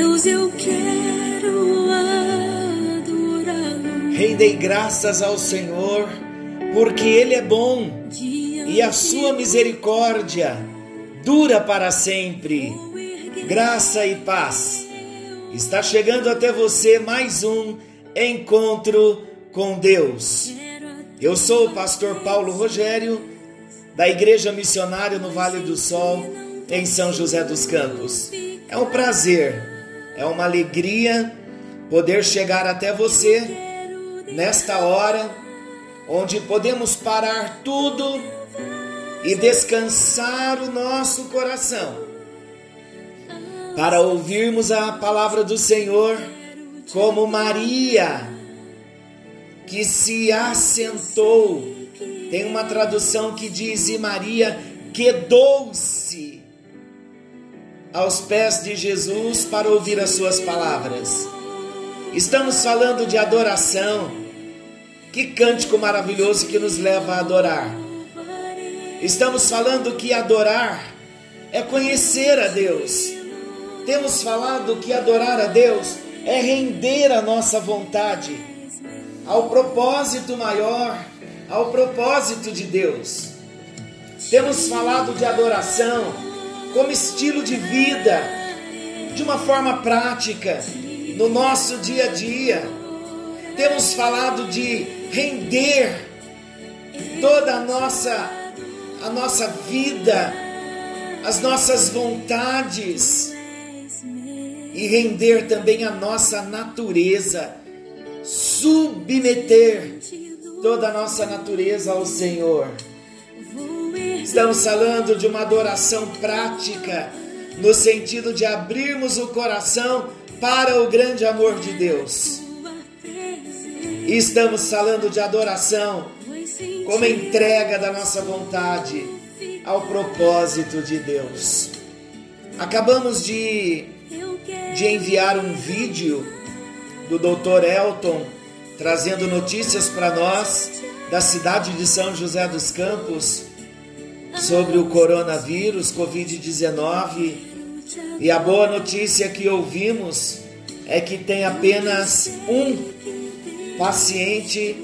Deus, eu quero adorá-lo. Rendei graças ao Senhor, porque Ele é bom e a sua misericórdia dura para sempre. Graça e paz. Está chegando até você mais um encontro com Deus. Eu sou o pastor Paulo Rogério, da Igreja Missionária no Vale do Sol, em São José dos Campos. É um prazer, é uma alegria poder chegar até você nesta hora onde podemos parar tudo e descansar o nosso coração para ouvirmos a palavra do Senhor como Maria que se assentou. Tem uma tradução que diz: e Maria quedou-se aos pés de Jesus para ouvir as suas palavras. Estamos falando de adoração. Que cântico maravilhoso que nos leva a adorar. Estamos falando que adorar é conhecer a Deus. Temos falado que adorar a Deus é render a nossa vontade ao propósito maior, ao propósito de Deus. Temos falado de adoração como estilo de vida, de uma forma prática, no nosso dia a dia. Temos falado de render toda a nossa a nossa vida, as nossas vontades e render também a nossa natureza, submeter toda a nossa natureza ao Senhor. Estamos falando de uma adoração prática, no sentido de abrirmos o coração para o grande amor de Deus. E estamos falando de adoração como entrega da nossa vontade ao propósito de Deus. Acabamos de, de enviar um vídeo do Dr. Elton trazendo notícias para nós da cidade de São José dos Campos sobre o coronavírus, Covid-19. E a boa notícia que ouvimos é que tem apenas um paciente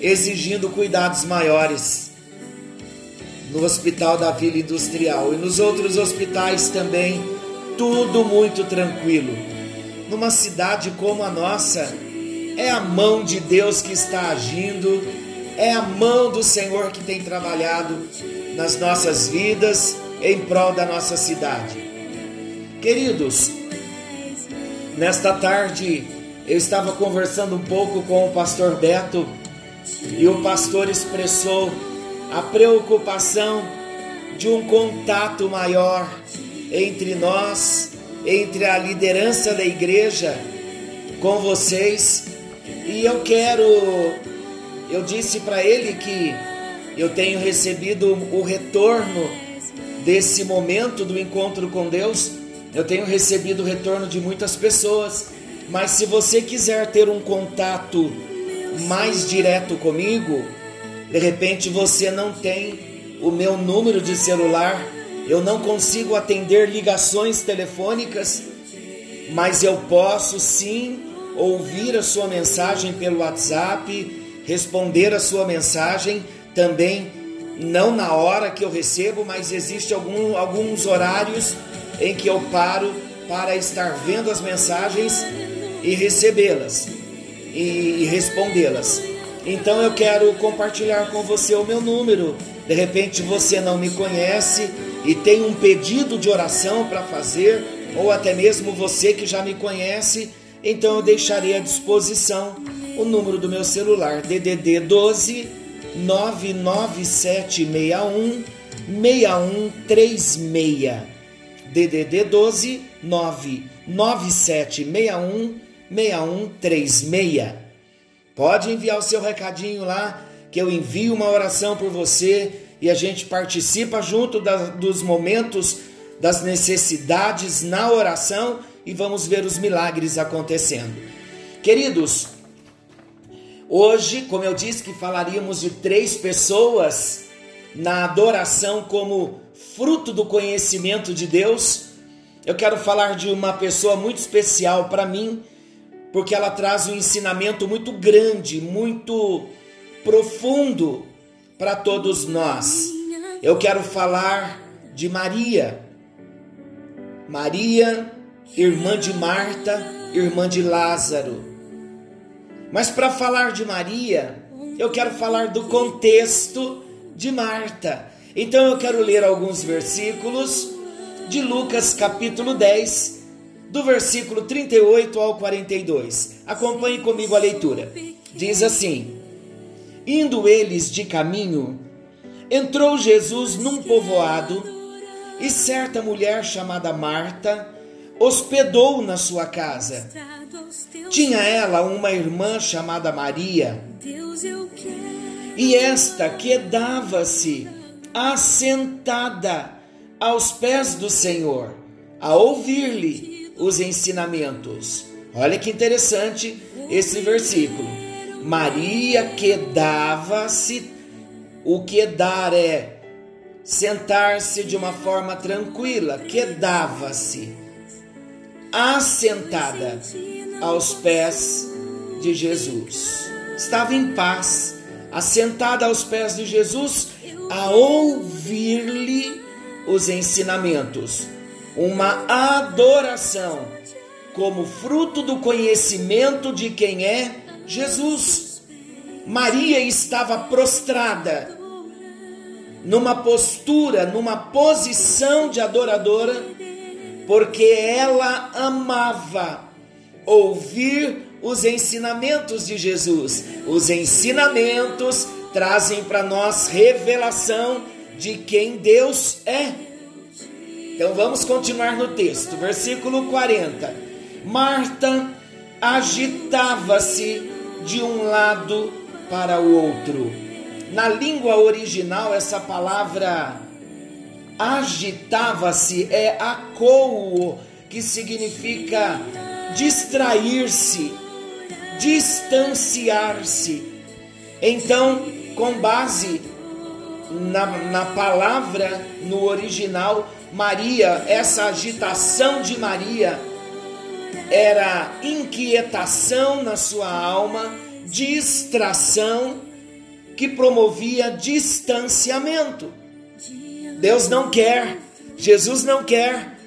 exigindo cuidados maiores no Hospital da Vila Industrial e nos outros hospitais também, tudo muito tranquilo. Numa cidade como a nossa, é a mão de Deus que está agindo, é a mão do Senhor que tem trabalhado nas nossas vidas em prol da nossa cidade. Queridos, nesta tarde eu estava conversando um pouco com o pastor Beto e o pastor expressou a preocupação de um contato maior entre nós, entre a liderança da igreja com vocês. E eu quero, eu disse para ele que eu tenho recebido o retorno desse momento do encontro com Deus. Eu tenho recebido o retorno de muitas pessoas, mas se você quiser ter um contato mais direto comigo, de repente você não tem o meu número de celular, eu não consigo atender ligações telefônicas, mas eu posso sim ouvir a sua mensagem pelo WhatsApp, responder a sua mensagem também não na hora que eu recebo, mas existe algum, alguns horários em que eu paro para estar vendo as mensagens e recebê-las e, respondê-las. Então eu quero compartilhar com você o meu número. De repente você não me conhece e tem um pedido de oração para fazer, ou até mesmo você que já me conhece, então eu deixarei à disposição o número do meu celular DDD 12 99761 6136. DDD 12 99761 6136. Pode enviar o seu recadinho lá, que eu envio uma oração por você e a gente participa junto da, dos momentos das necessidades na oração e vamos ver os milagres acontecendo. Queridos, hoje, como eu disse que falaríamos de três pessoas na adoração como fruto do conhecimento de Deus, eu quero falar de uma pessoa muito especial para mim, porque ela traz um ensinamento muito grande, muito profundo para todos nós. Eu quero falar de Maria. Maria, irmã de Marta, irmã de Lázaro. Mas para falar de Maria, eu quero falar do contexto de Marta. Então eu quero ler alguns versículos de Lucas capítulo 10, do versículo 38 ao 42. Acompanhe comigo a leitura. Diz assim: Indo eles de caminho, entrou Jesus num povoado e certa mulher chamada Marta hospedou na sua casa. Tinha ela uma irmã chamada Maria, e esta quedava-se assentada aos pés do Senhor, a ouvir-lhe os ensinamentos. Olha que interessante esse versículo. Maria quedava-se, o quedar é sentar-se de uma forma tranquila, quedava-se, assentada aos pés de Jesus. Estava em paz, assentada aos pés de Jesus, a ouvir-lhe os ensinamentos, uma adoração como fruto do conhecimento de quem é Jesus. Maria estava prostrada, numa postura, numa posição de adoradora, porque ela amava ouvir os ensinamentos de Jesus. Os ensinamentos trazem para nós revelação de quem Deus é. Então vamos continuar no texto, versículo 40. Marta agitava-se de um lado para o outro. Na língua original, essa palavra agitava-se é acouo, que significa distrair-se, distanciar-se. Então, com base na, na palavra, no original, Maria, essa agitação de Maria era inquietação na sua alma, distração que promovia distanciamento. Deus não quer, Jesus não quer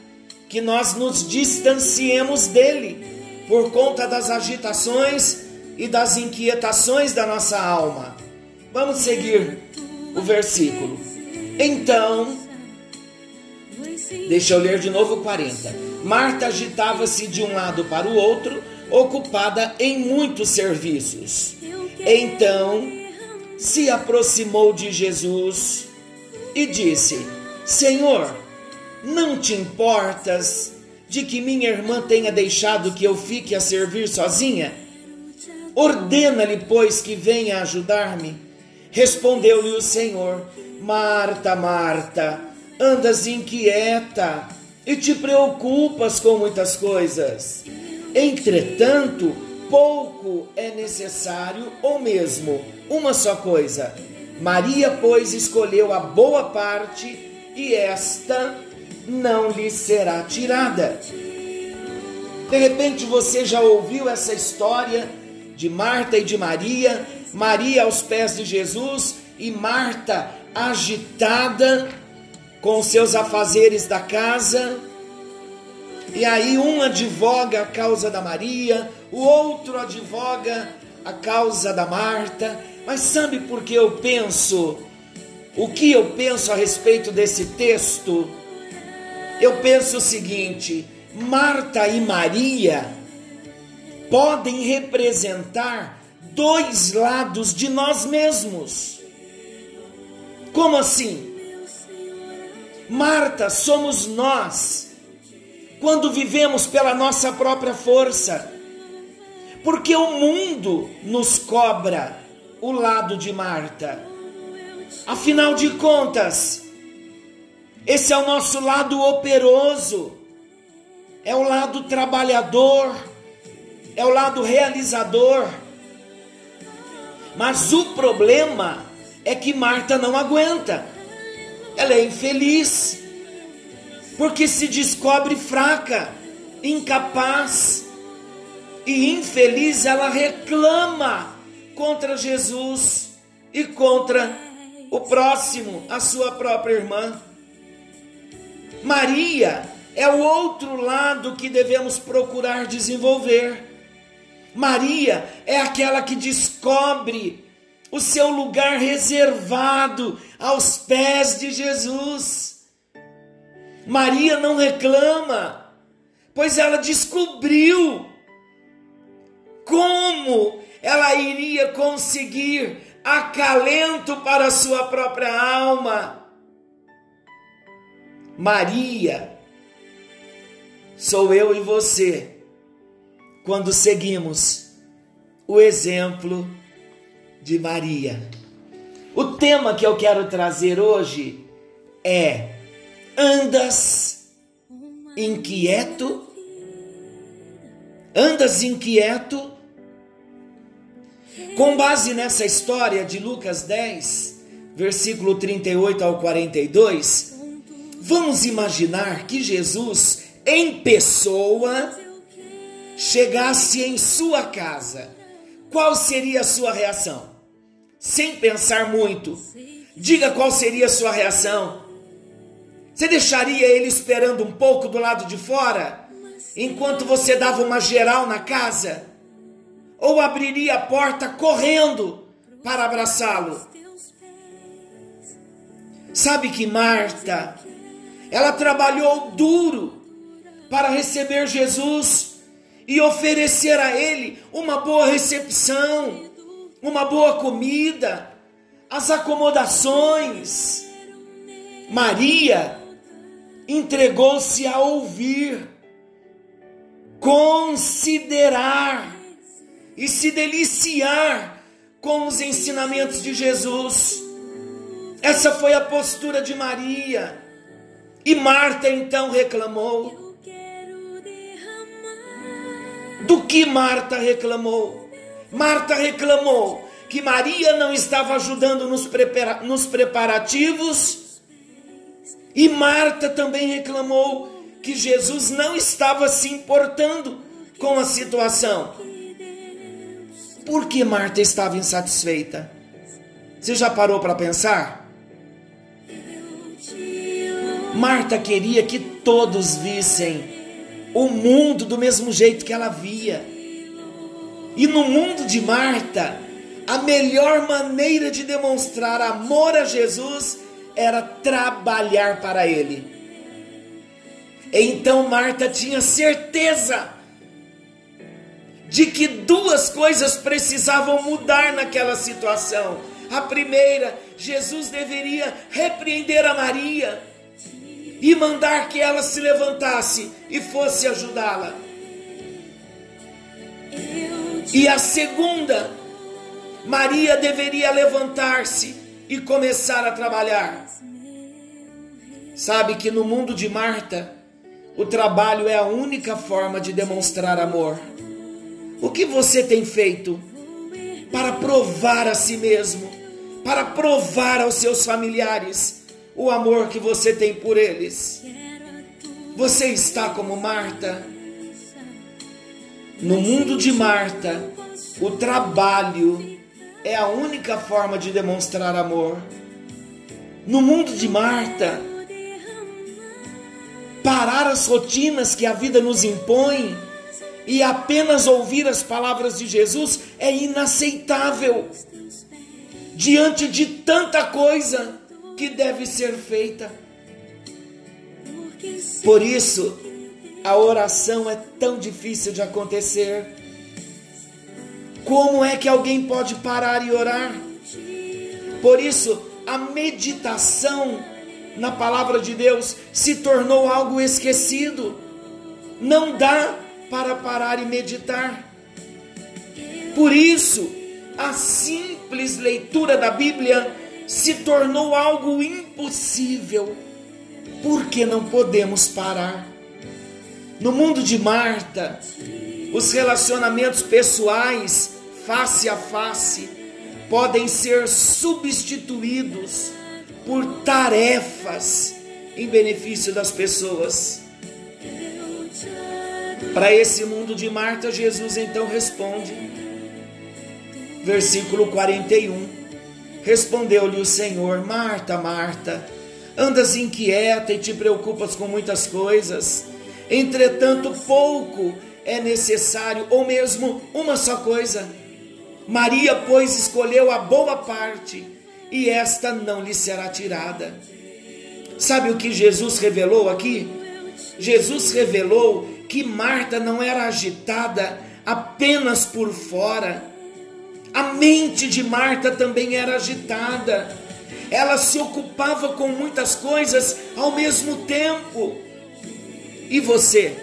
que nós nos distanciemos dele por conta das agitações e das inquietações da nossa alma. Vamos seguir o versículo. Então, deixa eu ler de novo 40. Marta agitava-se de um lado para o outro, ocupada em muitos serviços. Então, se aproximou de Jesus e disse: Senhor, não te importas de que minha irmã tenha deixado que eu fique a servir sozinha? Ordena-lhe, pois, que venha ajudar-me. Respondeu-lhe o Senhor: Marta, Marta, andas inquieta e te preocupas com muitas coisas. Entretanto, pouco é necessário, ou mesmo uma só coisa. Maria, pois, escolheu a boa parte e esta não lhe será tirada. De repente você já ouviu essa história de Marta e de Maria Maria aos pés de Jesus e Marta agitada com seus afazeres da casa. E aí um advoga a causa da Maria, o outro advoga a causa da Marta. Mas sabe por que eu penso? O que eu penso a respeito desse texto? Eu penso o seguinte: Marta e Maria podem representar dois lados de nós mesmos. Como assim? Marta, somos nós, quando vivemos pela nossa própria força, porque o mundo nos cobra o lado de Marta. Afinal de contas, Esse é o nosso lado operoso, é o lado trabalhador, é o lado realizador. Mas o problema é que Marta não aguenta, ela é infeliz, porque se descobre fraca, incapaz e infeliz, ela reclama contra Jesus e contra o próximo, a sua própria irmã. Maria é o outro lado que devemos procurar desenvolver. Maria é aquela que descobre o seu lugar reservado aos pés de Jesus. Maria não reclama, pois ela descobriu como ela iria conseguir acalento para sua própria alma. Maria, sou eu e você, quando seguimos o exemplo de Maria. O tema que eu quero trazer hoje é: andas inquieto? Andas inquieto? Com base nessa história de Lucas 10, versículo 38 ao 42, Vamos imaginar que Jesus, em pessoa, chegasse em sua casa. Qual seria a sua reação? Sem pensar muito, diga qual seria a sua reação. Você deixaria ele esperando um pouco do lado de fora, enquanto você dava uma geral na casa? Ou abriria a porta correndo para abraçá-lo? Sabe que Marta ela trabalhou duro para receber Jesus e oferecer a Ele uma boa recepção, uma boa comida, as acomodações. Maria entregou-se a ouvir, considerar e se deliciar com os ensinamentos de Jesus. Essa foi a postura de Maria. E Marta então reclamou. Do que Marta reclamou? Marta reclamou que Maria não estava ajudando nos, prepara nos preparativos. E Marta também reclamou que Jesus não estava se importando com a situação. Por que Marta estava insatisfeita? Você já parou para pensar? Marta queria que todos vissem o mundo do mesmo jeito que ela via. E no mundo de Marta, a melhor maneira de demonstrar amor a Jesus era trabalhar para Ele. Então Marta tinha certeza de que duas coisas precisavam mudar naquela situação. A primeira, Jesus deveria repreender a Maria e mandar que ela se levantasse e fosse ajudá-la. E a segunda, Maria deveria levantar-se e começar a trabalhar. Sabe que no mundo de Marta, o trabalho é a única forma de demonstrar amor. O que você tem feito para provar a si mesmo, para provar aos seus familiares o amor que você tem por eles. Você está como Marta. No mundo de Marta, o trabalho é a única forma de demonstrar amor. No mundo de Marta, parar as rotinas que a vida nos impõe e apenas ouvir as palavras de Jesus é inaceitável. Diante de tanta coisa, que deve ser feita. Por isso, a oração é tão difícil de acontecer. Como é que alguém pode parar e orar? Por isso, a meditação na palavra de Deus se tornou algo esquecido. Não dá para parar e meditar. Por isso, a simples leitura da Bíblia se tornou algo impossível porque não podemos parar. No mundo de Marta, os relacionamentos pessoais, face a face, podem ser substituídos por tarefas em benefício das pessoas. Para esse mundo de Marta, Jesus então responde. Versículo 41. Respondeu-lhe o Senhor: Marta, Marta, andas inquieta e te preocupas com muitas coisas. Entretanto, pouco é necessário, ou mesmo uma só coisa. Maria, pois, escolheu a boa parte, e esta não lhe será tirada. Sabe o que Jesus revelou aqui? Jesus revelou que Marta não era agitada apenas por fora. A mente de Marta também era agitada. Ela se ocupava com muitas coisas ao mesmo tempo. E você?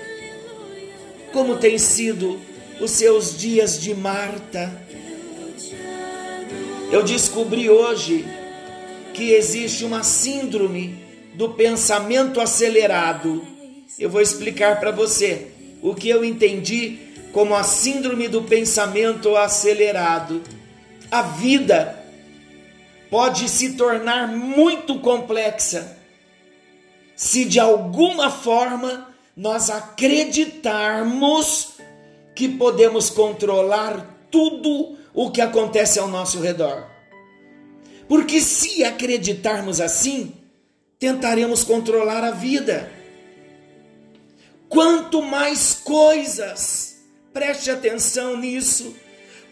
Como tem sido os seus dias de Marta? Eu descobri hoje que existe uma síndrome do pensamento acelerado eu vou explicar para você o que eu entendi como a síndrome do pensamento acelerado. A vida pode se tornar muito complexa se de alguma forma nós acreditarmos que podemos controlar tudo o que acontece ao nosso redor. Porque se acreditarmos assim, tentaremos controlar a vida. Quanto mais coisas, preste atenção nisso,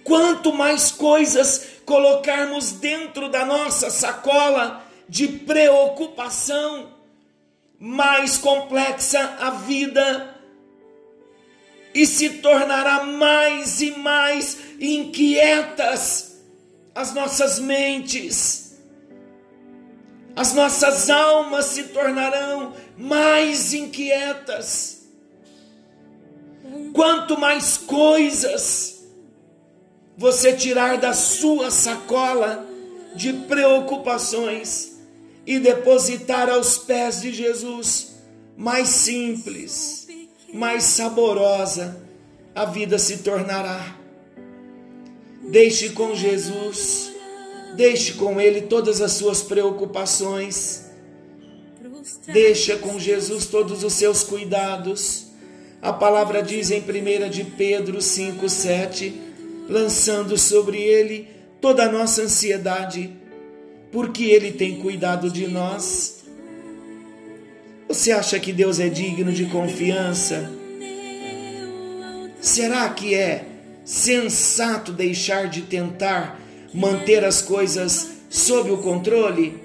quanto mais coisas colocarmos dentro da nossa sacola de preocupação, mais complexa a vida e se tornará mais e mais inquietas as nossas mentes. As nossas almas se tornarão mais inquietas. Quanto mais coisas você tirar da sua sacola de preocupações e depositar aos pés de Jesus, mais simples, mais saborosa a vida se tornará. Deixe com Jesus, deixe com Ele todas as suas preocupações, deixa com Jesus todos os seus cuidados a palavra diz em 1 de Pedro 5,7, lançando sobre ele toda a nossa ansiedade, porque ele tem cuidado de nós. Você acha que Deus é digno de confiança? Será que é sensato deixar de tentar manter as coisas sob o controle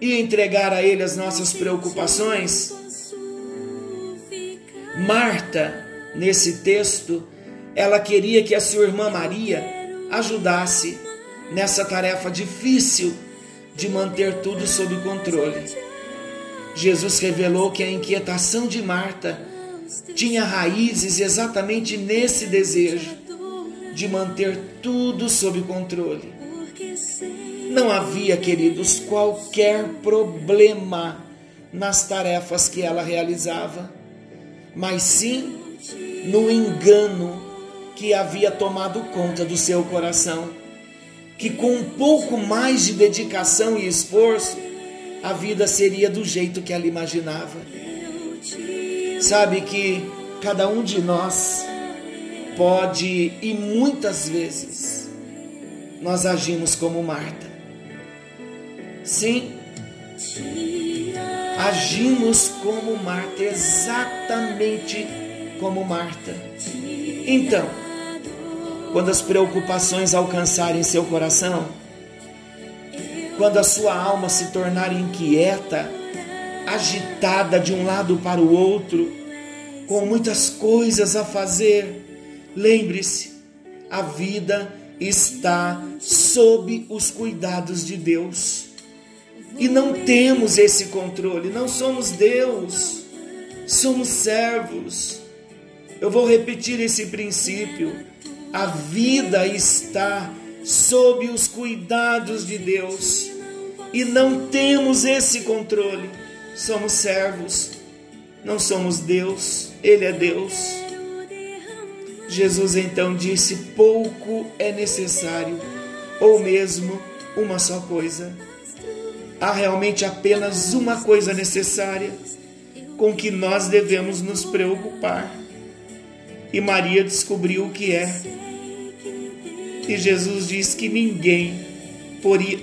e entregar a Ele as nossas preocupações? Marta, nesse texto, ela queria que a sua irmã Maria ajudasse nessa tarefa difícil de manter tudo sob controle. Jesus revelou que a inquietação de Marta tinha raízes exatamente nesse desejo de manter tudo sob controle. Não havia, queridos, qualquer problema nas tarefas que ela realizava mas sim no engano que havia tomado conta do seu coração. Que com um pouco mais de dedicação e esforço, a vida seria do jeito que ela imaginava. Sabe que cada um de nós pode e muitas vezes nós agimos como Marta. Sim, agimos como Marta, exatamente como Marta. Então, quando as preocupações alcançarem seu coração, quando a sua alma se tornar inquieta, agitada de um lado para o outro, com muitas coisas a fazer, lembre-se, a vida está sob os cuidados de Deus. E não temos esse controle, não somos Deus, somos servos. Eu vou repetir esse princípio. A vida está sob os cuidados de Deus e não temos esse controle, somos servos, não somos Deus, Ele é Deus. Jesus então disse: pouco é necessário, ou mesmo uma só coisa. Há realmente apenas uma coisa necessária com que nós devemos nos preocupar. E Maria descobriu o que é. E Jesus diz que ninguém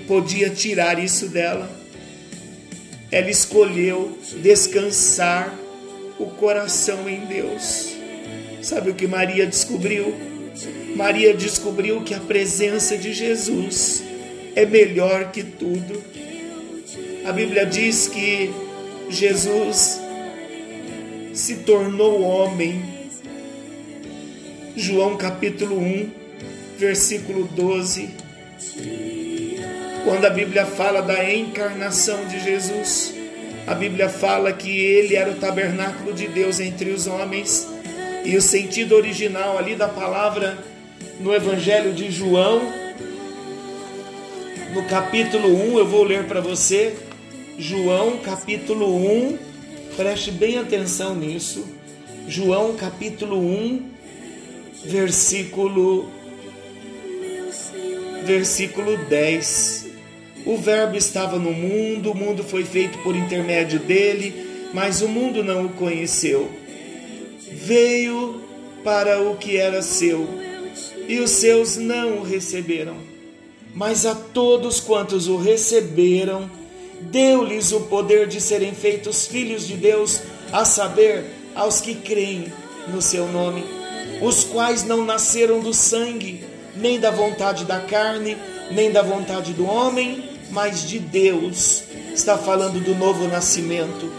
podia tirar isso dela. Ela escolheu descansar o coração em Deus. Sabe o que Maria descobriu? Maria descobriu que a presença de Jesus é melhor que tudo. A Bíblia diz que Jesus se tornou homem. João capítulo 1, versículo 12. Quando a Bíblia fala da encarnação de Jesus, a Bíblia fala que ele era o tabernáculo de Deus entre os homens. E o sentido original ali da palavra no Evangelho de João, no capítulo 1, eu vou ler para você. João, capítulo 1, preste bem atenção nisso. João, capítulo 1, versículo versículo 10. O Verbo estava no mundo, o mundo foi feito por intermédio dele, mas o mundo não o conheceu. Veio para o que era seu, e os seus não o receberam. Mas a todos quantos o receberam, deu-lhes o poder de serem feitos filhos de Deus, a saber, aos que creem no seu nome, os quais não nasceram do sangue, nem da vontade da carne, nem da vontade do homem, mas de Deus. Está falando do novo nascimento.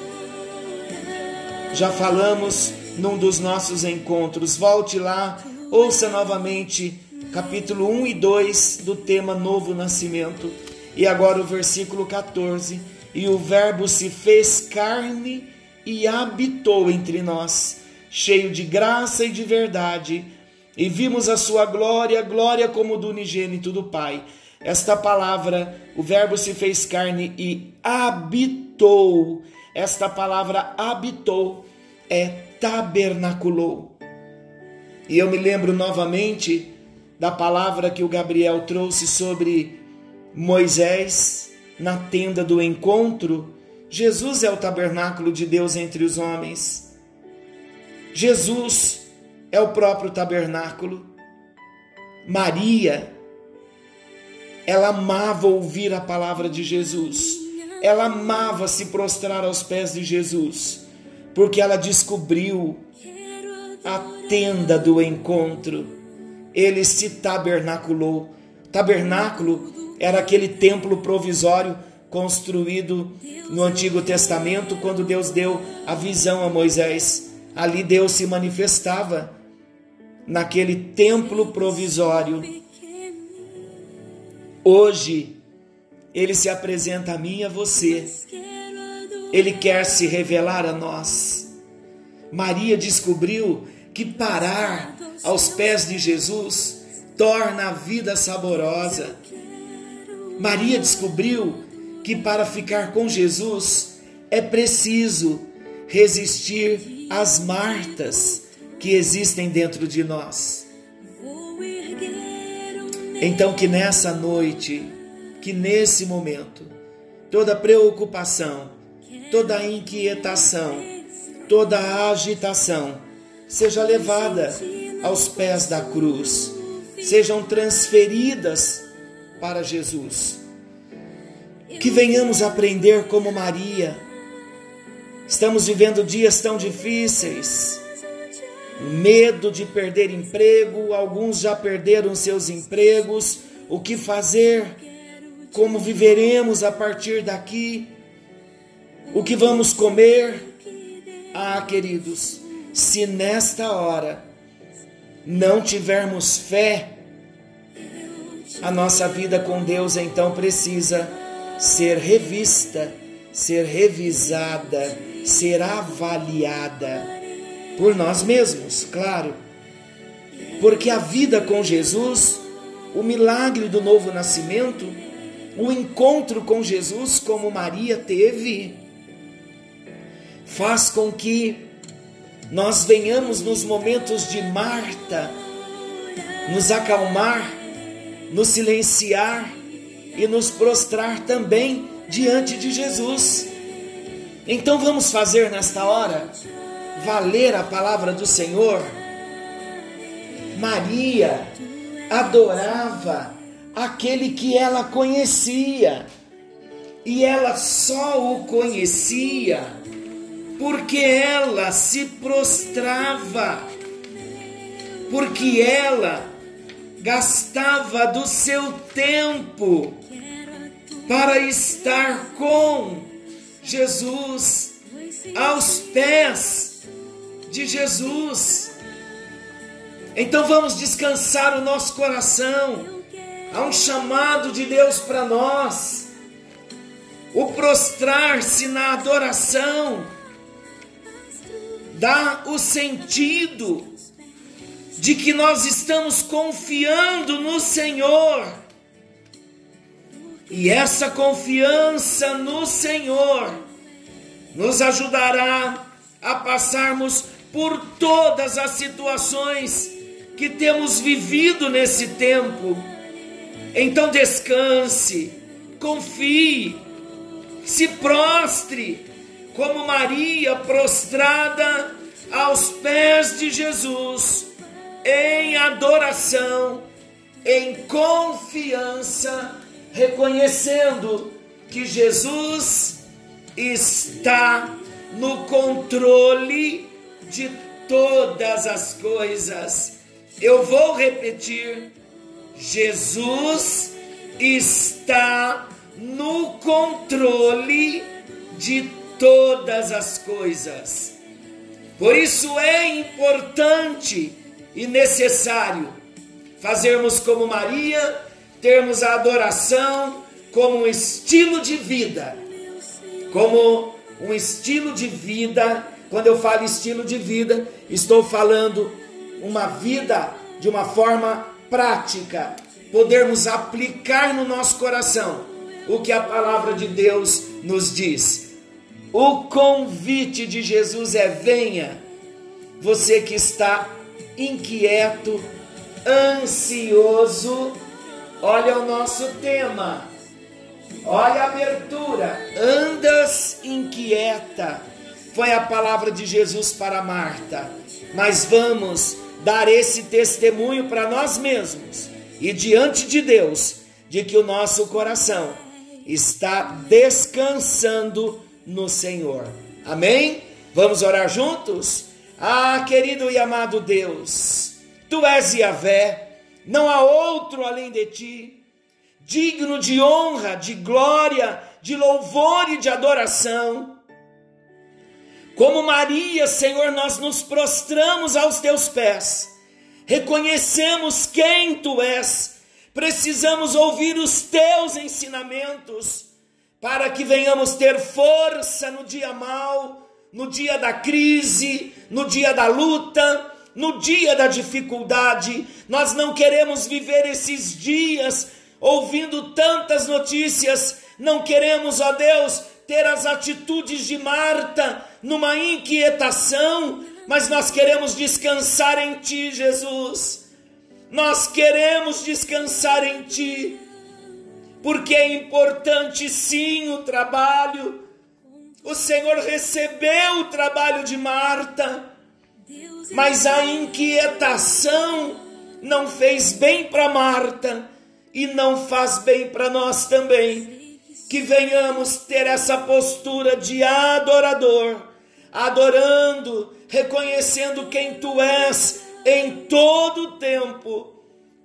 Já falamos num dos nossos encontros. Volte lá, ouça novamente capítulo 1 e 2 do tema Novo Nascimento. E agora o versículo 14. E o Verbo se fez carne e habitou entre nós, cheio de graça e de verdade. E vimos a sua glória, glória como do unigênito do Pai esta palavra, o Verbo se fez carne e habitou. Esta palavra habitou é tabernaculou. E eu me lembro novamente da palavra que o Gabriel trouxe sobre Moisés na tenda do encontro. Jesus é o tabernáculo de Deus entre os homens. Jesus é o próprio tabernáculo. Maria ela amava ouvir a palavra de Jesus. Ela amava se prostrar aos pés de Jesus, porque ela descobriu a tenda do encontro. Ele se tabernaculou. Tabernáculo era aquele templo provisório construído no Antigo Testamento, quando Deus deu a visão a Moisés. Ali Deus se manifestava naquele templo provisório Hoje, ele se apresenta a mim e a você. Ele quer se revelar a nós. Maria descobriu que parar aos pés de Jesus torna a vida saborosa. Maria descobriu que para ficar com Jesus é preciso resistir às martas que existem dentro de nós. Então, que nessa noite, que nesse momento, toda preocupação, toda inquietação, toda agitação seja levada aos pés da cruz, sejam transferidas para Jesus. Que venhamos aprender como Maria. Estamos vivendo dias tão difíceis medo de perder emprego, alguns já perderam seus empregos, o que fazer, como viveremos a partir daqui, o que vamos comer. Ah, queridos, se nesta hora não tivermos fé, a nossa vida com Deus então precisa ser revista, ser revisada, ser avaliada por nós mesmos, claro. Porque a vida com Jesus, o milagre do novo nascimento, o encontro com Jesus, como Maria teve, faz com que nós venhamos nos momentos de Marta nos acalmar, nos silenciar e nos prostrar também diante de Jesus. Então vamos fazer nesta hora valer a palavra do Senhor. Maria adorava aquele que ela conhecia, e ela só o conhecia porque ela se prostrava, porque ela gastava do seu tempo para estar com Jesus, aos pés de Jesus. Então vamos descansar o nosso coração. Há um chamado de Deus para nós. O prostrar-se na adoração dá o sentido de que nós estamos confiando no Senhor. E essa confiança no Senhor nos ajudará a passarmos por todas as situações que temos vivido nesse tempo. Então descanse, confie, se prostre como Maria prostrada aos pés de Jesus em adoração, em confiança, reconhecendo que Jesus está no controle de todas as coisas. Eu vou repetir: Jesus está no controle de todas as coisas. Por isso é importante e necessário fazermos como Maria, termos a adoração como um estilo de vida, como um estilo de vida. Quando eu falo estilo de vida, estou falando uma vida de uma forma prática, podermos aplicar no nosso coração o que a palavra de Deus nos diz. O convite de Jesus é: venha, você que está inquieto, ansioso. Olha o nosso tema. Olha a abertura. Andas inquieta. Foi a palavra de Jesus para Marta. Mas vamos dar esse testemunho para nós mesmos e diante de Deus de que o nosso coração está descansando no Senhor. Amém? Vamos orar juntos? Ah, querido e amado Deus, tu és Yahvé, não há outro além de ti, digno de honra, de glória, de louvor e de adoração. Como Maria, Senhor, nós nos prostramos aos teus pés, reconhecemos quem tu és, precisamos ouvir os teus ensinamentos, para que venhamos ter força no dia mau no dia da crise, no dia da luta, no dia da dificuldade. Nós não queremos viver esses dias ouvindo tantas notícias, não queremos, ó Deus, ter as atitudes de Marta numa inquietação, mas nós queremos descansar em Ti, Jesus. Nós queremos descansar em Ti, porque é importante sim o trabalho o Senhor recebeu o trabalho de Marta, mas a inquietação não fez bem para Marta e não faz bem para nós também. Que venhamos ter essa postura de adorador, adorando, reconhecendo quem tu és em todo o tempo,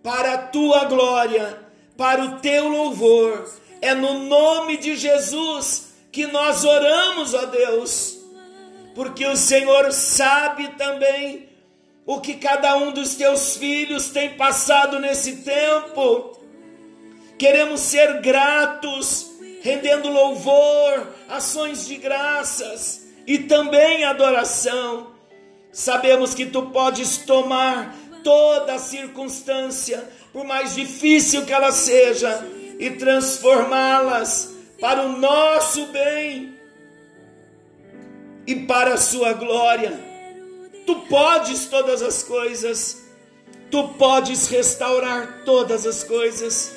para a tua glória, para o teu louvor. É no nome de Jesus que nós oramos a Deus, porque o Senhor sabe também o que cada um dos teus filhos tem passado nesse tempo. Queremos ser gratos, rendendo louvor, ações de graças e também adoração. Sabemos que tu podes tomar toda circunstância, por mais difícil que ela seja, e transformá-las para o nosso bem e para a sua glória. Tu podes todas as coisas, tu podes restaurar todas as coisas.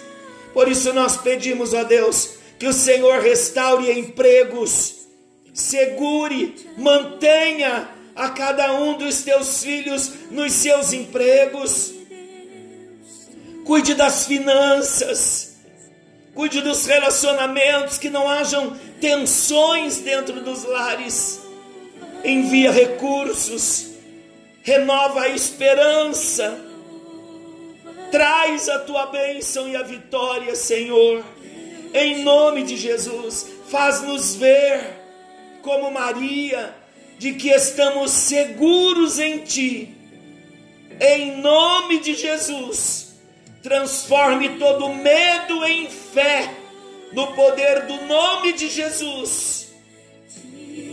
Por isso nós pedimos a Deus que o Senhor restaure empregos, segure, mantenha a cada um dos teus filhos nos seus empregos. Cuide das finanças, cuide dos relacionamentos, que não hajam tensões dentro dos lares. Envia recursos, renova a esperança, traz a tua bênção e a vitória, Senhor. Em nome de Jesus, faz-nos ver como Maria de que estamos seguros em Ti. Em nome de Jesus, transforme todo medo em fé, no poder do nome de Jesus.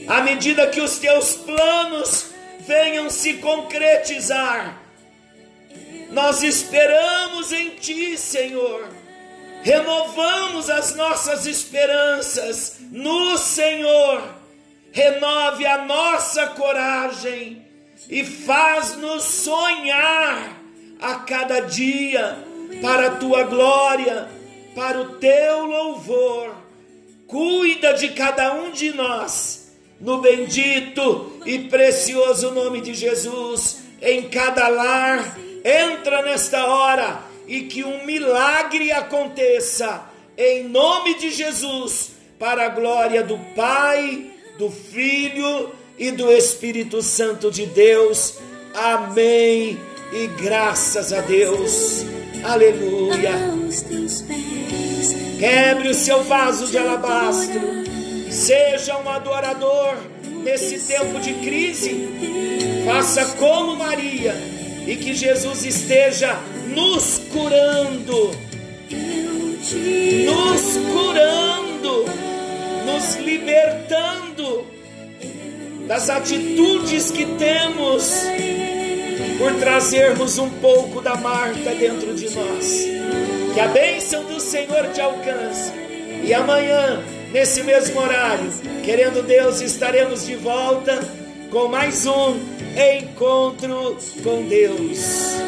À medida que os teus planos venham se concretizar, nós esperamos em Ti, Senhor. Renovamos as nossas esperanças no Senhor renove a nossa coragem e faz-nos sonhar a cada dia para a tua glória, para o teu louvor. Cuida de cada um de nós, no bendito e precioso nome de Jesus, em cada lar. Entra nesta hora e que um milagre aconteça, em nome de Jesus, para a glória do Pai do Filho e do Espírito Santo de Deus. Amém. E graças a Deus. Aleluia. Quebre o seu vaso de alabastro. Seja um adorador nesse tempo de crise. Faça como Maria e que Jesus esteja nos curando. Nos curando nos libertando das atitudes que temos por trazermos um pouco da Marta dentro de nós. Que a bênção do Senhor te alcance. E amanhã, nesse mesmo horário, querendo Deus, estaremos de volta com mais um encontro com Deus.